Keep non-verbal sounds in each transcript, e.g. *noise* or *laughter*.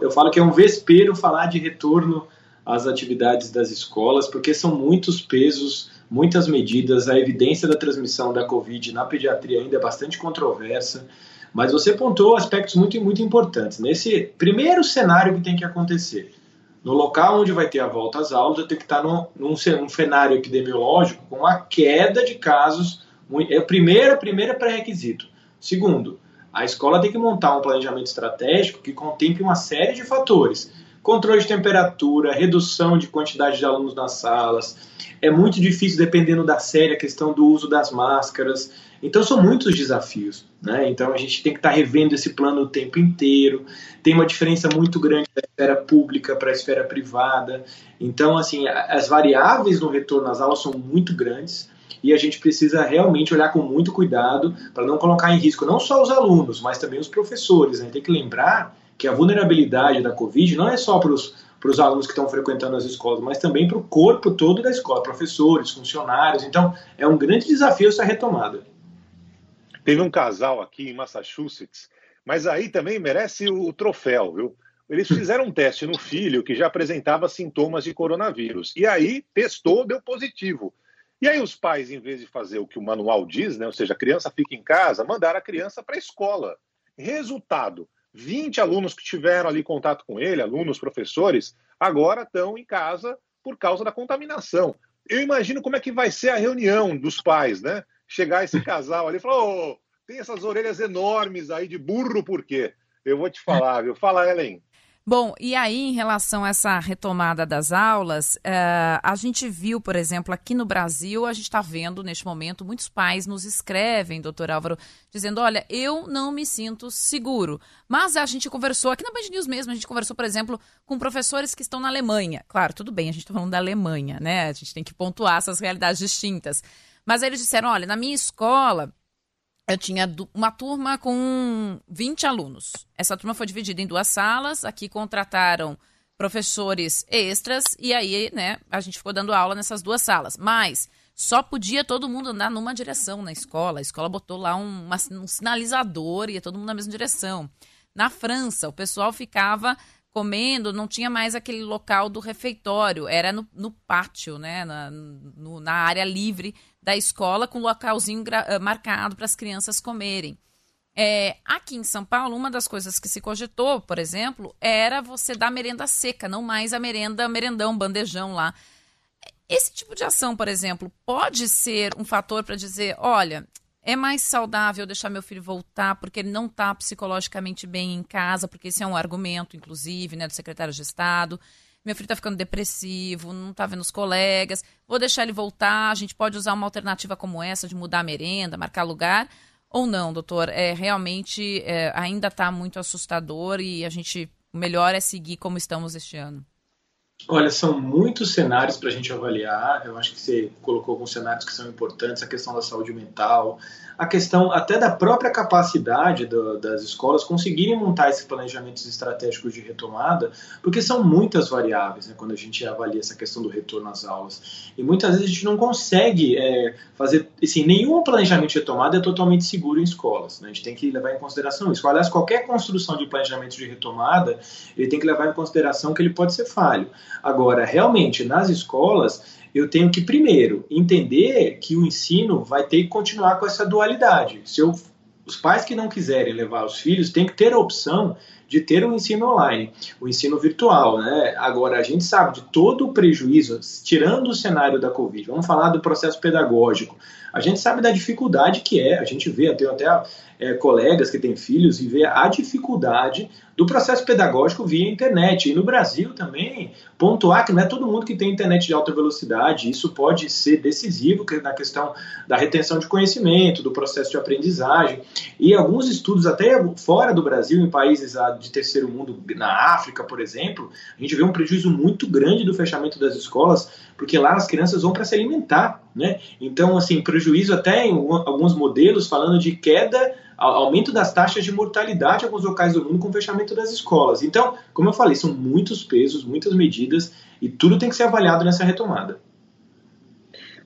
Eu falo que é um vespeiro falar de retorno às atividades das escolas, porque são muitos pesos, muitas medidas. A evidência da transmissão da Covid na pediatria ainda é bastante controversa. Mas você pontuou aspectos muito, muito importantes. Nesse primeiro cenário que tem que acontecer, no local onde vai ter a volta às aulas, tenho que estar num, num, num cenário epidemiológico com a queda de casos. É o primeiro, primeiro pré-requisito. Segundo, a escola tem que montar um planejamento estratégico que contemple uma série de fatores. Controle de temperatura, redução de quantidade de alunos nas salas. É muito difícil, dependendo da série, a questão do uso das máscaras. Então, são muitos desafios. Né? Então, a gente tem que estar revendo esse plano o tempo inteiro. Tem uma diferença muito grande da esfera pública para a esfera privada. Então, assim, as variáveis no retorno às aulas são muito grandes e a gente precisa realmente olhar com muito cuidado para não colocar em risco não só os alunos, mas também os professores. Né? Tem que lembrar que a vulnerabilidade da Covid não é só para os para os alunos que estão frequentando as escolas, mas também para o corpo todo da escola, professores, funcionários. Então, é um grande desafio essa retomada. Teve um casal aqui em Massachusetts, mas aí também merece o troféu, viu? Eles fizeram um teste no filho que já apresentava sintomas de coronavírus. E aí testou, deu positivo. E aí os pais, em vez de fazer o que o manual diz, né, ou seja, a criança fica em casa, mandaram a criança para a escola. Resultado: 20 alunos que tiveram ali contato com ele, alunos, professores, agora estão em casa por causa da contaminação. Eu imagino como é que vai ser a reunião dos pais, né? Chegar esse casal ali e falar: oh, tem essas orelhas enormes aí de burro, por quê? Eu vou te falar, viu? Fala, Ellen. Bom, e aí em relação a essa retomada das aulas, uh, a gente viu, por exemplo, aqui no Brasil, a gente está vendo neste momento, muitos pais nos escrevem, doutor Álvaro, dizendo, olha, eu não me sinto seguro. Mas a gente conversou, aqui na Band News mesmo, a gente conversou, por exemplo, com professores que estão na Alemanha. Claro, tudo bem, a gente está falando da Alemanha, né? A gente tem que pontuar essas realidades distintas. Mas eles disseram, olha, na minha escola, eu tinha uma turma com 20 alunos. Essa turma foi dividida em duas salas. Aqui contrataram professores extras e aí, né, a gente ficou dando aula nessas duas salas. Mas só podia todo mundo andar numa direção na escola. A escola botou lá um, uma, um sinalizador e ia todo mundo na mesma direção. Na França, o pessoal ficava comendo, não tinha mais aquele local do refeitório, era no, no pátio, né, na, no, na área livre da escola, com localzinho eh, marcado para as crianças comerem. É, aqui em São Paulo, uma das coisas que se cogitou, por exemplo, era você dar merenda seca, não mais a merenda, merendão, bandejão lá. Esse tipo de ação, por exemplo, pode ser um fator para dizer, olha, é mais saudável deixar meu filho voltar porque ele não está psicologicamente bem em casa, porque esse é um argumento, inclusive, né, do secretário de Estado. Meu filho está ficando depressivo, não está vendo os colegas. Vou deixar ele voltar. A gente pode usar uma alternativa como essa de mudar a merenda, marcar lugar. Ou não, doutor? É, realmente é, ainda está muito assustador e a gente. O melhor é seguir como estamos este ano. Olha, são muitos cenários para a gente avaliar. Eu acho que você colocou alguns cenários que são importantes: a questão da saúde mental, a questão até da própria capacidade do, das escolas conseguirem montar esses planejamentos estratégicos de retomada, porque são muitas variáveis né, quando a gente avalia essa questão do retorno às aulas. E muitas vezes a gente não consegue é, fazer. Assim, nenhum planejamento de retomada é totalmente seguro em escolas. Né? A gente tem que levar em consideração isso. Aliás, qualquer construção de planejamento de retomada, ele tem que levar em consideração que ele pode ser falho. Agora, realmente, nas escolas, eu tenho que, primeiro, entender que o ensino vai ter que continuar com essa dualidade. Se eu, os pais que não quiserem levar os filhos têm que ter a opção de ter um ensino online, o um ensino virtual. Né? Agora, a gente sabe de todo o prejuízo, tirando o cenário da Covid, vamos falar do processo pedagógico. A gente sabe da dificuldade que é, a gente vê, tem até é, colegas que têm filhos e vê a dificuldade do processo pedagógico via internet. E no Brasil também, pontuar que não é todo mundo que tem internet de alta velocidade, isso pode ser decisivo na questão da retenção de conhecimento, do processo de aprendizagem. E alguns estudos, até fora do Brasil, em países de terceiro mundo, na África, por exemplo, a gente vê um prejuízo muito grande do fechamento das escolas, porque lá as crianças vão para se alimentar. Né? Então, assim, prejuízo até em alguns modelos falando de queda aumento das taxas de mortalidade em alguns locais do mundo com o fechamento das escolas. Então, como eu falei, são muitos pesos, muitas medidas e tudo tem que ser avaliado nessa retomada.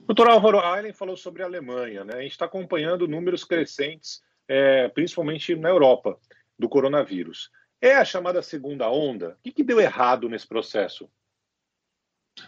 Doutor Álvaro, a Ellen falou sobre a Alemanha. Né? A gente está acompanhando números crescentes, é, principalmente na Europa, do coronavírus. É a chamada segunda onda? O que, que deu errado nesse processo?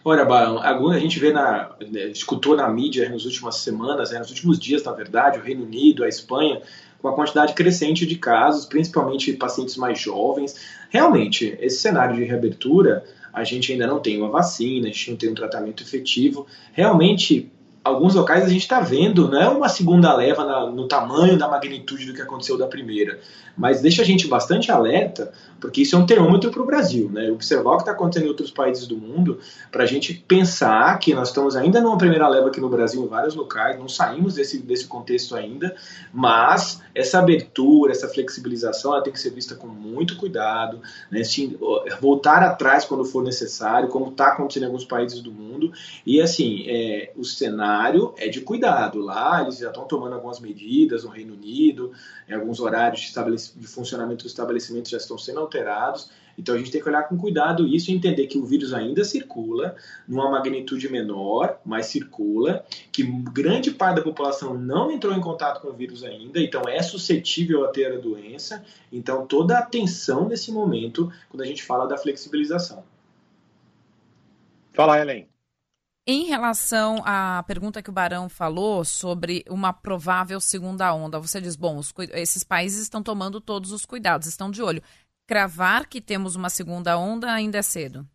Olha, Barão, a gente vê na, né, escutou na mídia nas últimas semanas, né, nos últimos dias, na verdade, o Reino Unido, a Espanha, com a quantidade crescente de casos, principalmente pacientes mais jovens. Realmente, esse cenário de reabertura, a gente ainda não tem uma vacina, a gente não tem um tratamento efetivo. Realmente, alguns locais a gente está vendo, não é uma segunda leva na, no tamanho da magnitude do que aconteceu da primeira, mas deixa a gente bastante alerta, porque isso é um termômetro para o Brasil, né? Observar o que está acontecendo em outros países do mundo, para a gente pensar que nós estamos ainda numa primeira leva aqui no Brasil, em vários locais, não saímos desse, desse contexto ainda, mas essa abertura, essa flexibilização, ela tem que ser vista com muito cuidado, né? voltar atrás quando for necessário, como está acontecendo em alguns países do mundo, e assim, é, o cenário cenário é de cuidado. Lá eles já estão tomando algumas medidas no Reino Unido, alguns horários de, de funcionamento do estabelecimento já estão sendo alterados. Então a gente tem que olhar com cuidado isso e entender que o vírus ainda circula, numa magnitude menor, mas circula, que grande parte da população não entrou em contato com o vírus ainda, então é suscetível a ter a doença. Então toda a atenção nesse momento quando a gente fala da flexibilização. Fala, Helen. Em relação à pergunta que o Barão falou sobre uma provável segunda onda, você diz, bom, os, esses países estão tomando todos os cuidados, estão de olho. Cravar que temos uma segunda onda ainda é cedo?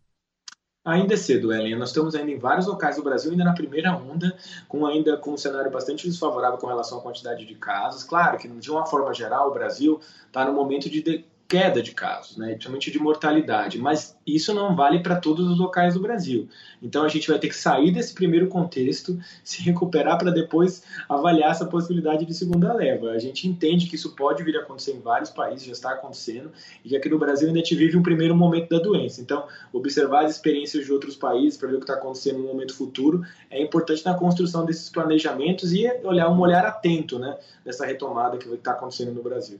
Ainda é cedo, Ellen. Nós estamos ainda em vários locais do Brasil, ainda na primeira onda, com ainda com um cenário bastante desfavorável com relação à quantidade de casos. Claro que, de uma forma geral, o Brasil está no momento de, de queda de casos, né, principalmente de mortalidade, mas isso não vale para todos os locais do Brasil. Então a gente vai ter que sair desse primeiro contexto, *laughs* se recuperar para depois avaliar essa possibilidade de segunda leva. A gente entende que isso pode vir a acontecer em vários países, já está acontecendo, e aqui no Brasil ainda te vive um primeiro momento da doença. Então, observar as experiências de outros países para ver o que está acontecendo no momento futuro é importante na construção desses planejamentos e olhar um olhar atento né, nessa retomada que está acontecendo no Brasil.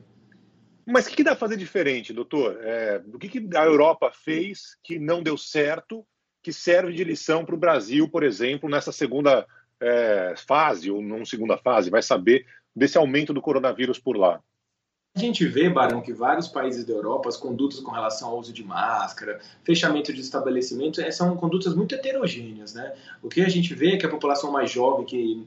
Mas o que, que, dá para fazer diferente, doutor? É, o que, que a Europa fez que não deu certo, que serve de lição para o Brasil, por exemplo, nessa segunda é, fase, ou não segunda fase, vai saber, desse aumento do coronavírus por lá? A gente vê, Barão, que vários países da Europa, as condutas com relação ao uso de máscara, fechamento de estabelecimentos, é, são condutas muito heterogêneas, né? O que a gente vê é que a população mais jovem, que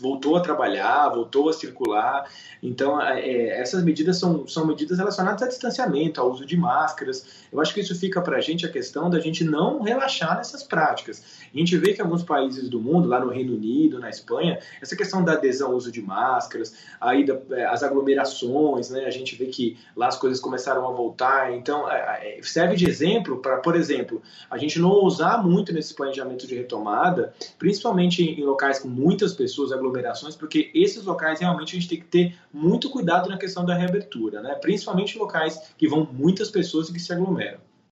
voltou a trabalhar, voltou a circular. Então, é, essas medidas são, são medidas relacionadas a distanciamento, ao uso de máscaras. Eu acho que isso fica para a gente a questão da gente não relaxar nessas práticas. A gente vê que alguns países do mundo, lá no Reino Unido, na Espanha, essa questão da adesão ao uso de máscaras, aí da, é, as aglomerações, né? a gente vê que lá as coisas começaram a voltar. Então, é, serve de exemplo para, por exemplo, a gente não usar muito nesse planejamento de retomada, principalmente em locais com muitas pessoas pessoas, aglomerações, porque esses locais realmente a gente tem que ter muito cuidado na questão da reabertura, né? principalmente locais que vão muitas pessoas e que se aglomeram.